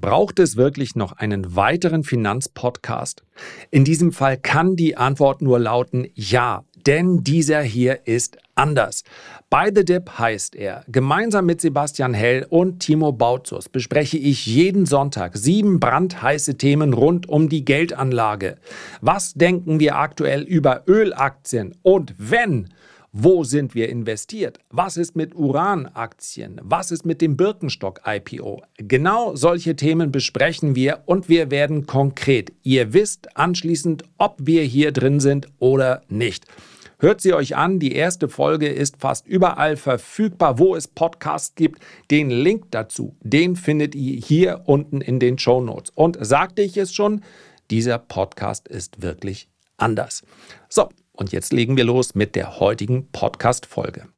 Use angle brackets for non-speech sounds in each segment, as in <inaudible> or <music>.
Braucht es wirklich noch einen weiteren Finanzpodcast? In diesem Fall kann die Antwort nur lauten ja, denn dieser hier ist anders. By the Dip heißt er. Gemeinsam mit Sebastian Hell und Timo Bautzus bespreche ich jeden Sonntag sieben brandheiße Themen rund um die Geldanlage. Was denken wir aktuell über Ölaktien? Und wenn wo sind wir investiert? Was ist mit Uranaktien? Was ist mit dem Birkenstock-IPO? Genau solche Themen besprechen wir und wir werden konkret. Ihr wisst anschließend, ob wir hier drin sind oder nicht. Hört sie euch an, die erste Folge ist fast überall verfügbar, wo es Podcasts gibt. Den Link dazu, den findet ihr hier unten in den Show Notes. Und sagte ich es schon, dieser Podcast ist wirklich anders. So, und jetzt legen wir los mit der heutigen Podcast-Folge.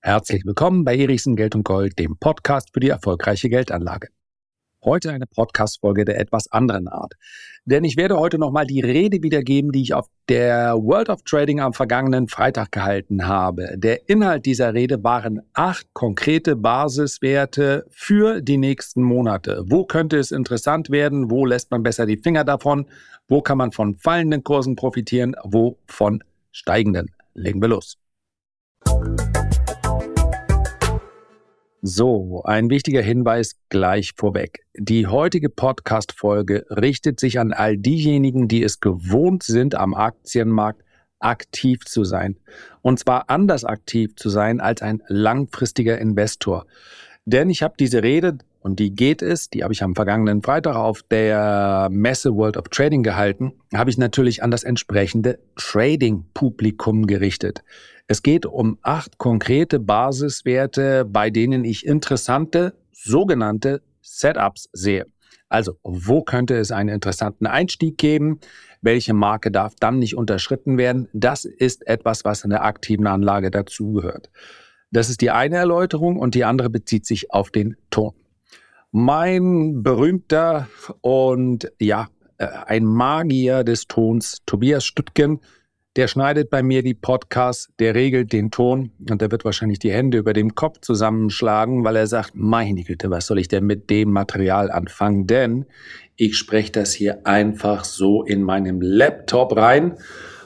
Herzlich willkommen bei Erichsen Geld und Gold, dem Podcast für die erfolgreiche Geldanlage. Heute eine Podcast-Folge der etwas anderen Art. Denn ich werde heute nochmal die Rede wiedergeben, die ich auf der World of Trading am vergangenen Freitag gehalten habe. Der Inhalt dieser Rede waren acht konkrete Basiswerte für die nächsten Monate. Wo könnte es interessant werden? Wo lässt man besser die Finger davon? Wo kann man von fallenden Kursen profitieren? Wo von steigenden? Legen wir los. So, ein wichtiger Hinweis gleich vorweg. Die heutige Podcast-Folge richtet sich an all diejenigen, die es gewohnt sind, am Aktienmarkt aktiv zu sein. Und zwar anders aktiv zu sein als ein langfristiger Investor. Denn ich habe diese Rede, und die geht es, die habe ich am vergangenen Freitag auf der Messe World of Trading gehalten, habe ich natürlich an das entsprechende Trading-Publikum gerichtet. Es geht um acht konkrete Basiswerte, bei denen ich interessante sogenannte Setups sehe. Also, wo könnte es einen interessanten Einstieg geben? Welche Marke darf dann nicht unterschritten werden? Das ist etwas, was in der aktiven Anlage dazugehört. Das ist die eine Erläuterung und die andere bezieht sich auf den Ton. Mein berühmter und ja, äh, ein Magier des Tons, Tobias Stüttgen, der schneidet bei mir die Podcasts, der regelt den Ton und der wird wahrscheinlich die Hände über dem Kopf zusammenschlagen, weil er sagt, meine Güte, was soll ich denn mit dem Material anfangen? Denn ich spreche das hier einfach so in meinem Laptop rein.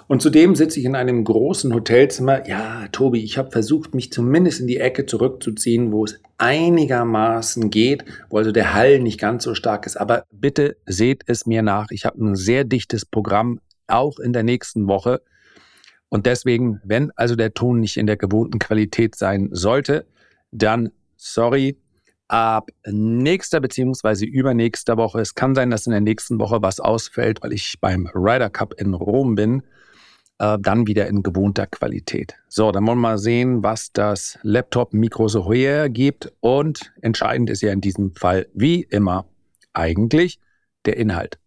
Und zudem sitze ich in einem großen Hotelzimmer. Ja, Tobi, ich habe versucht, mich zumindest in die Ecke zurückzuziehen, wo es einigermaßen geht, wo also der Hall nicht ganz so stark ist. Aber bitte seht es mir nach. Ich habe ein sehr dichtes Programm, auch in der nächsten Woche. Und deswegen, wenn also der Ton nicht in der gewohnten Qualität sein sollte, dann sorry. Ab nächster beziehungsweise übernächster Woche, es kann sein, dass in der nächsten Woche was ausfällt, weil ich beim Ryder Cup in Rom bin, äh, dann wieder in gewohnter Qualität. So, dann wollen wir mal sehen, was das Laptop-Mikro so hergibt. Und entscheidend ist ja in diesem Fall, wie immer, eigentlich der Inhalt.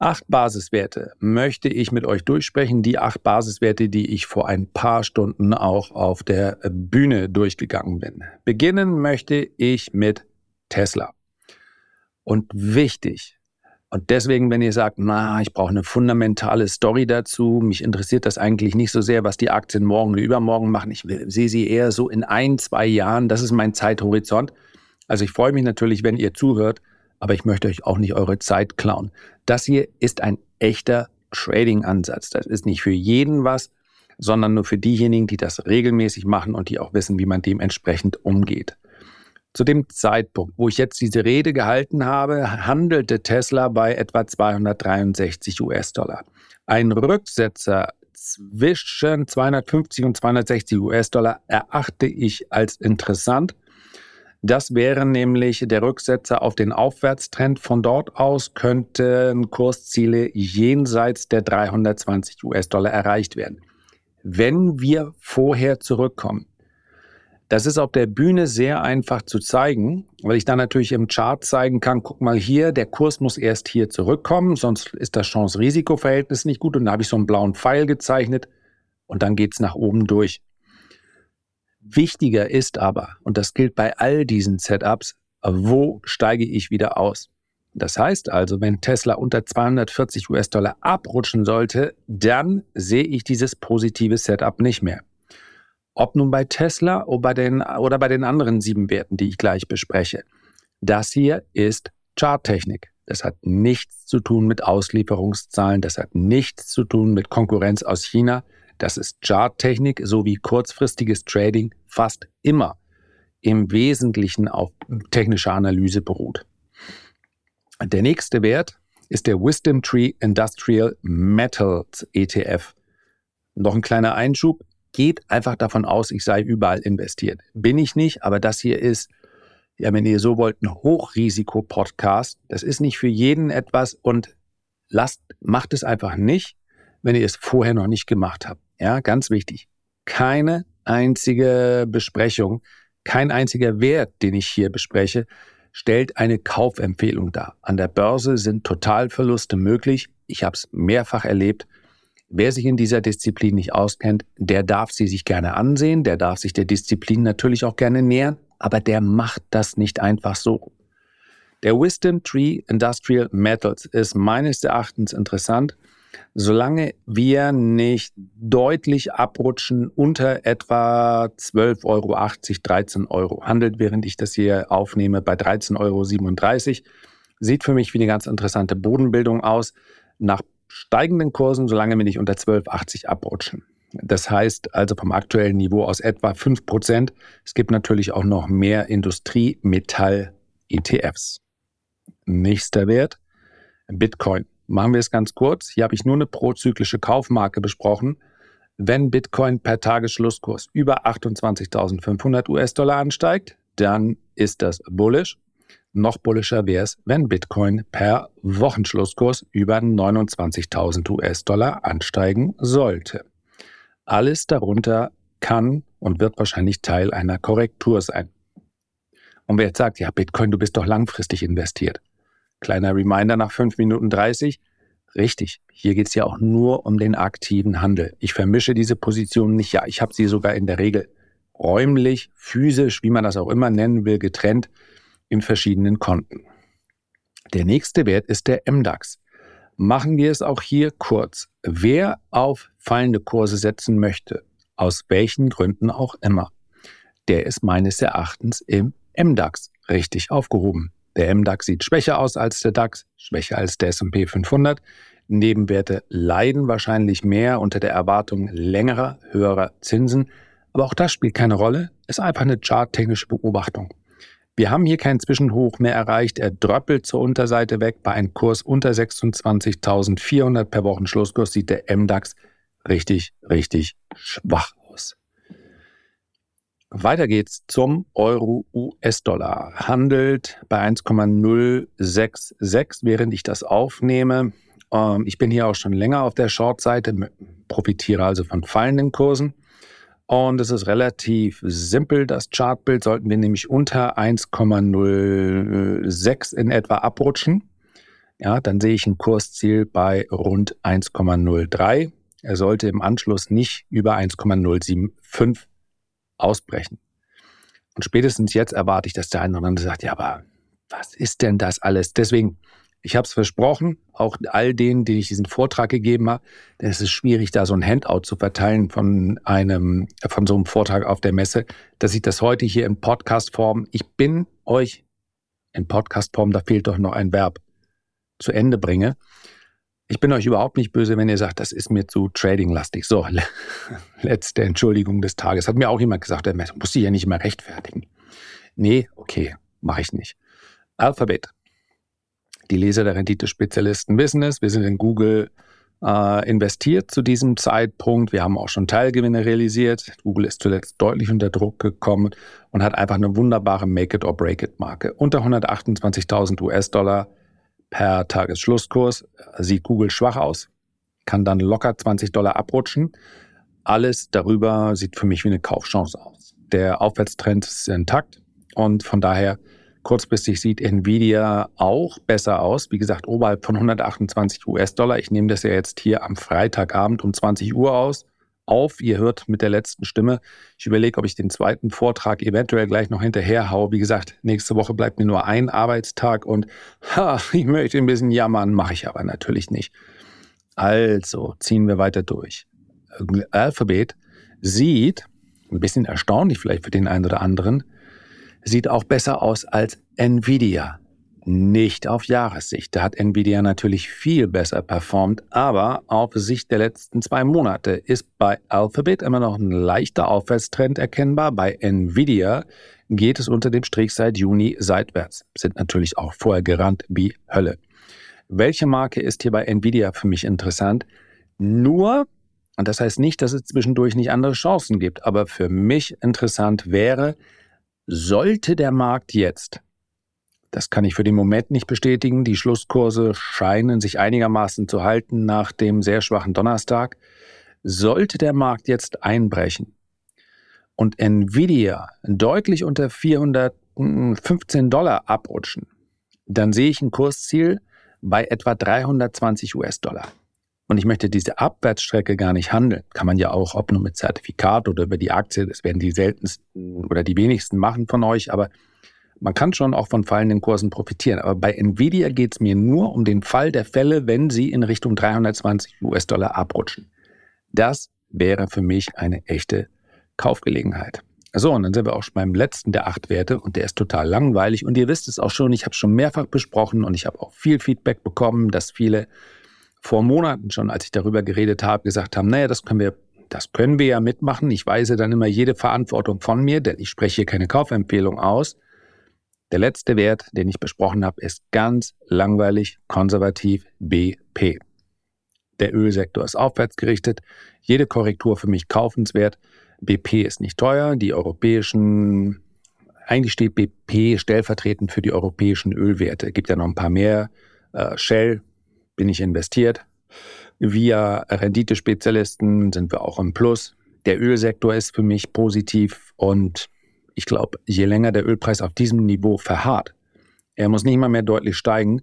Acht Basiswerte möchte ich mit euch durchsprechen. Die acht Basiswerte, die ich vor ein paar Stunden auch auf der Bühne durchgegangen bin. Beginnen möchte ich mit Tesla. Und wichtig, und deswegen, wenn ihr sagt, na, ich brauche eine fundamentale Story dazu, mich interessiert das eigentlich nicht so sehr, was die Aktien morgen oder übermorgen machen. Ich sehe sie eher so in ein, zwei Jahren. Das ist mein Zeithorizont. Also ich freue mich natürlich, wenn ihr zuhört aber ich möchte euch auch nicht eure Zeit klauen. Das hier ist ein echter Trading-Ansatz. Das ist nicht für jeden was, sondern nur für diejenigen, die das regelmäßig machen und die auch wissen, wie man dementsprechend umgeht. Zu dem Zeitpunkt, wo ich jetzt diese Rede gehalten habe, handelte Tesla bei etwa 263 US-Dollar. Ein Rücksetzer zwischen 250 und 260 US-Dollar erachte ich als interessant das wäre nämlich der Rücksetzer auf den Aufwärtstrend. Von dort aus könnten Kursziele jenseits der 320 US-Dollar erreicht werden. Wenn wir vorher zurückkommen, das ist auf der Bühne sehr einfach zu zeigen, weil ich dann natürlich im Chart zeigen kann, guck mal hier, der Kurs muss erst hier zurückkommen, sonst ist das Chance-Risiko-Verhältnis nicht gut. Und da habe ich so einen blauen Pfeil gezeichnet und dann geht es nach oben durch. Wichtiger ist aber, und das gilt bei all diesen Setups, wo steige ich wieder aus? Das heißt also, wenn Tesla unter 240 US-Dollar abrutschen sollte, dann sehe ich dieses positive Setup nicht mehr. Ob nun bei Tesla oder bei den, oder bei den anderen sieben Werten, die ich gleich bespreche. Das hier ist Charttechnik. Das hat nichts zu tun mit Auslieferungszahlen, das hat nichts zu tun mit Konkurrenz aus China. Das ist Charttechnik sowie kurzfristiges Trading fast immer im Wesentlichen auf technischer Analyse beruht. Der nächste Wert ist der Wisdom Tree Industrial Metals ETF. Noch ein kleiner Einschub. Geht einfach davon aus, ich sei überall investiert. Bin ich nicht, aber das hier ist, ja, wenn ihr so wollt, ein Hochrisiko-Podcast. Das ist nicht für jeden etwas und lasst, macht es einfach nicht, wenn ihr es vorher noch nicht gemacht habt. Ja, ganz wichtig. Keine einzige Besprechung, kein einziger Wert, den ich hier bespreche, stellt eine Kaufempfehlung dar. An der Börse sind Totalverluste möglich. Ich habe es mehrfach erlebt. Wer sich in dieser Disziplin nicht auskennt, der darf sie sich gerne ansehen, der darf sich der Disziplin natürlich auch gerne nähern, aber der macht das nicht einfach so. Der Wisdom Tree Industrial Metals ist meines Erachtens interessant, solange wir nicht deutlich abrutschen unter etwa 12,80 Euro, 13 Euro. Handelt, während ich das hier aufnehme, bei 13,37 Euro. Sieht für mich wie eine ganz interessante Bodenbildung aus. Nach steigenden Kursen, solange wir nicht unter 12,80 abrutschen. Das heißt also vom aktuellen Niveau aus etwa 5 Prozent. Es gibt natürlich auch noch mehr Industrie-Metall-ETFs. Nächster Wert, Bitcoin. Machen wir es ganz kurz. Hier habe ich nur eine prozyklische Kaufmarke besprochen. Wenn Bitcoin per Tagesschlusskurs über 28.500 US-Dollar ansteigt, dann ist das bullish. Noch bullischer wäre es, wenn Bitcoin per Wochenschlusskurs über 29.000 US-Dollar ansteigen sollte. Alles darunter kann und wird wahrscheinlich Teil einer Korrektur sein. Und wer jetzt sagt, ja, Bitcoin, du bist doch langfristig investiert. Kleiner Reminder nach 5 Minuten 30. Richtig, hier geht es ja auch nur um den aktiven Handel. Ich vermische diese Positionen nicht. Ja, ich habe sie sogar in der Regel räumlich, physisch, wie man das auch immer nennen will, getrennt in verschiedenen Konten. Der nächste Wert ist der MDAX. Machen wir es auch hier kurz. Wer auf fallende Kurse setzen möchte, aus welchen Gründen auch immer, der ist meines Erachtens im MDAX richtig aufgehoben. Der MDAX sieht schwächer aus als der DAX, schwächer als der S&P 500. Nebenwerte leiden wahrscheinlich mehr unter der Erwartung längerer, höherer Zinsen. Aber auch das spielt keine Rolle, ist einfach eine charttechnische Beobachtung. Wir haben hier kein Zwischenhoch mehr erreicht. Er dröppelt zur Unterseite weg. Bei einem Kurs unter 26.400 per Wochenschlusskurs sieht der MDAX richtig, richtig schwach weiter geht's zum Euro-US-Dollar. Handelt bei 1,066, während ich das aufnehme. Ähm, ich bin hier auch schon länger auf der Short-Seite, profitiere also von fallenden Kursen. Und es ist relativ simpel, das Chartbild. Sollten wir nämlich unter 1,06 in etwa abrutschen, ja, dann sehe ich ein Kursziel bei rund 1,03. Er sollte im Anschluss nicht über 1,075 ausbrechen. Und spätestens jetzt erwarte ich, dass der eine oder andere sagt, ja, aber was ist denn das alles? Deswegen, ich habe es versprochen, auch all denen, denen ich diesen Vortrag gegeben habe, denn es ist schwierig, da so ein Handout zu verteilen von einem, von so einem Vortrag auf der Messe, dass ich das heute hier in Podcast-Form, ich bin euch in Podcast-Form, da fehlt doch noch ein Verb, zu Ende bringe. Ich bin euch überhaupt nicht böse, wenn ihr sagt, das ist mir zu tradinglastig. So, <laughs> letzte Entschuldigung des Tages. Hat mir auch jemand gesagt, er muss sich ja nicht mehr rechtfertigen. Nee, okay, mache ich nicht. Alphabet. Die Leser der Renditespezialisten wissen es. Wir sind in Google äh, investiert zu diesem Zeitpunkt. Wir haben auch schon Teilgewinne realisiert. Google ist zuletzt deutlich unter Druck gekommen und hat einfach eine wunderbare Make-it-or-break-it-Marke. Unter 128.000 US-Dollar per Tagesschlusskurs. Sieht Google schwach aus, kann dann locker 20 Dollar abrutschen. Alles darüber sieht für mich wie eine Kaufchance aus. Der Aufwärtstrend ist intakt und von daher kurzfristig sieht Nvidia auch besser aus. Wie gesagt, oberhalb von 128 US-Dollar. Ich nehme das ja jetzt hier am Freitagabend um 20 Uhr aus auf. Ihr hört mit der letzten Stimme. Ich überlege, ob ich den zweiten Vortrag eventuell gleich noch hinterher haue. Wie gesagt, nächste Woche bleibt mir nur ein Arbeitstag und ha, <laughs> ich möchte ein bisschen jammern, mache ich aber natürlich nicht. Also ziehen wir weiter durch. Alphabet sieht ein bisschen erstaunlich vielleicht für den einen oder anderen, sieht auch besser aus als Nvidia. Nicht auf Jahressicht. Da hat Nvidia natürlich viel besser performt, aber auf Sicht der letzten zwei Monate ist bei Alphabet immer noch ein leichter Aufwärtstrend erkennbar. Bei Nvidia geht es unter dem Strich seit Juni seitwärts. Sind natürlich auch vorher gerannt wie Hölle. Welche Marke ist hier bei Nvidia für mich interessant? Nur, und das heißt nicht, dass es zwischendurch nicht andere Chancen gibt, aber für mich interessant wäre, sollte der Markt jetzt das kann ich für den Moment nicht bestätigen. Die Schlusskurse scheinen sich einigermaßen zu halten nach dem sehr schwachen Donnerstag. Sollte der Markt jetzt einbrechen und Nvidia deutlich unter 415 Dollar abrutschen, dann sehe ich ein Kursziel bei etwa 320 US-Dollar. Und ich möchte diese Abwärtsstrecke gar nicht handeln. Kann man ja auch, ob nur mit Zertifikat oder über die Aktie, das werden die seltensten oder die wenigsten machen von euch, aber man kann schon auch von fallenden Kursen profitieren, aber bei Nvidia geht es mir nur um den Fall der Fälle, wenn sie in Richtung 320 US-Dollar abrutschen. Das wäre für mich eine echte Kaufgelegenheit. So, und dann sind wir auch schon beim letzten der acht Werte und der ist total langweilig und ihr wisst es auch schon, ich habe es schon mehrfach besprochen und ich habe auch viel Feedback bekommen, dass viele vor Monaten schon, als ich darüber geredet habe, gesagt haben, naja, das können wir, das können wir ja mitmachen. Ich weise dann immer jede Verantwortung von mir, denn ich spreche hier keine Kaufempfehlung aus. Der letzte Wert, den ich besprochen habe, ist ganz langweilig konservativ BP. Der Ölsektor ist aufwärts gerichtet. Jede Korrektur für mich kaufenswert. BP ist nicht teuer. Die europäischen, eigentlich steht BP stellvertretend für die europäischen Ölwerte. Es gibt ja noch ein paar mehr. Äh, Shell bin ich investiert. Via Renditespezialisten sind wir auch im Plus. Der Ölsektor ist für mich positiv und ich glaube, je länger der Ölpreis auf diesem Niveau verharrt, er muss nicht mal mehr deutlich steigen,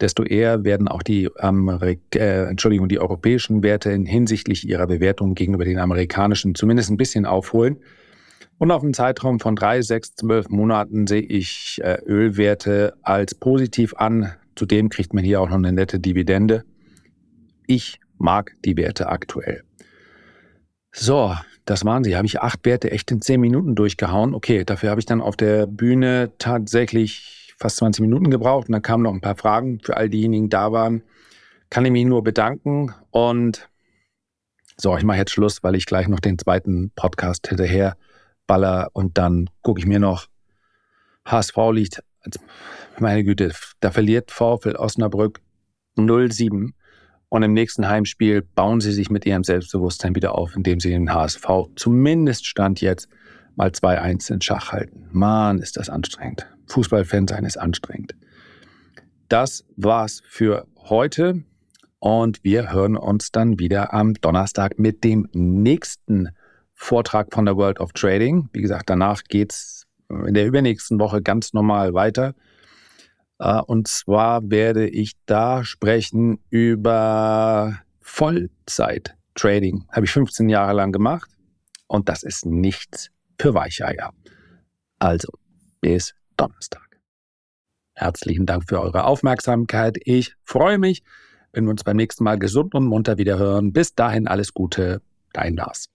desto eher werden auch die, Amerik äh, Entschuldigung, die europäischen Werte hinsichtlich ihrer Bewertung gegenüber den amerikanischen zumindest ein bisschen aufholen. Und auf einem Zeitraum von drei, sechs, zwölf Monaten sehe ich äh, Ölwerte als positiv an. Zudem kriegt man hier auch noch eine nette Dividende. Ich mag die Werte aktuell. So, das waren sie. Habe ich acht Werte echt in zehn Minuten durchgehauen. Okay, dafür habe ich dann auf der Bühne tatsächlich fast 20 Minuten gebraucht. Und dann kamen noch ein paar Fragen für all diejenigen, die da waren. Kann ich mich nur bedanken. Und so, ich mache jetzt Schluss, weil ich gleich noch den zweiten Podcast hinterher baller. Und dann gucke ich mir noch HSV liegt. Meine Güte, da verliert VfL Osnabrück 07. Und im nächsten Heimspiel bauen sie sich mit ihrem Selbstbewusstsein wieder auf, indem sie den HSV zumindest Stand jetzt mal 2-1 in Schach halten. Mann, ist das anstrengend. Fußballfan sein ist anstrengend. Das war's für heute und wir hören uns dann wieder am Donnerstag mit dem nächsten Vortrag von der World of Trading. Wie gesagt, danach geht's in der übernächsten Woche ganz normal weiter. Äh, und zwar werde ich da sprechen über Vollzeit-Trading. Habe ich 15 Jahre lang gemacht und das ist nichts für Weicheier. Also, bis Donnerstag. Herzlichen Dank für eure Aufmerksamkeit. Ich freue mich, wenn wir uns beim nächsten Mal gesund und munter wieder hören. Bis dahin alles Gute, dein Lars.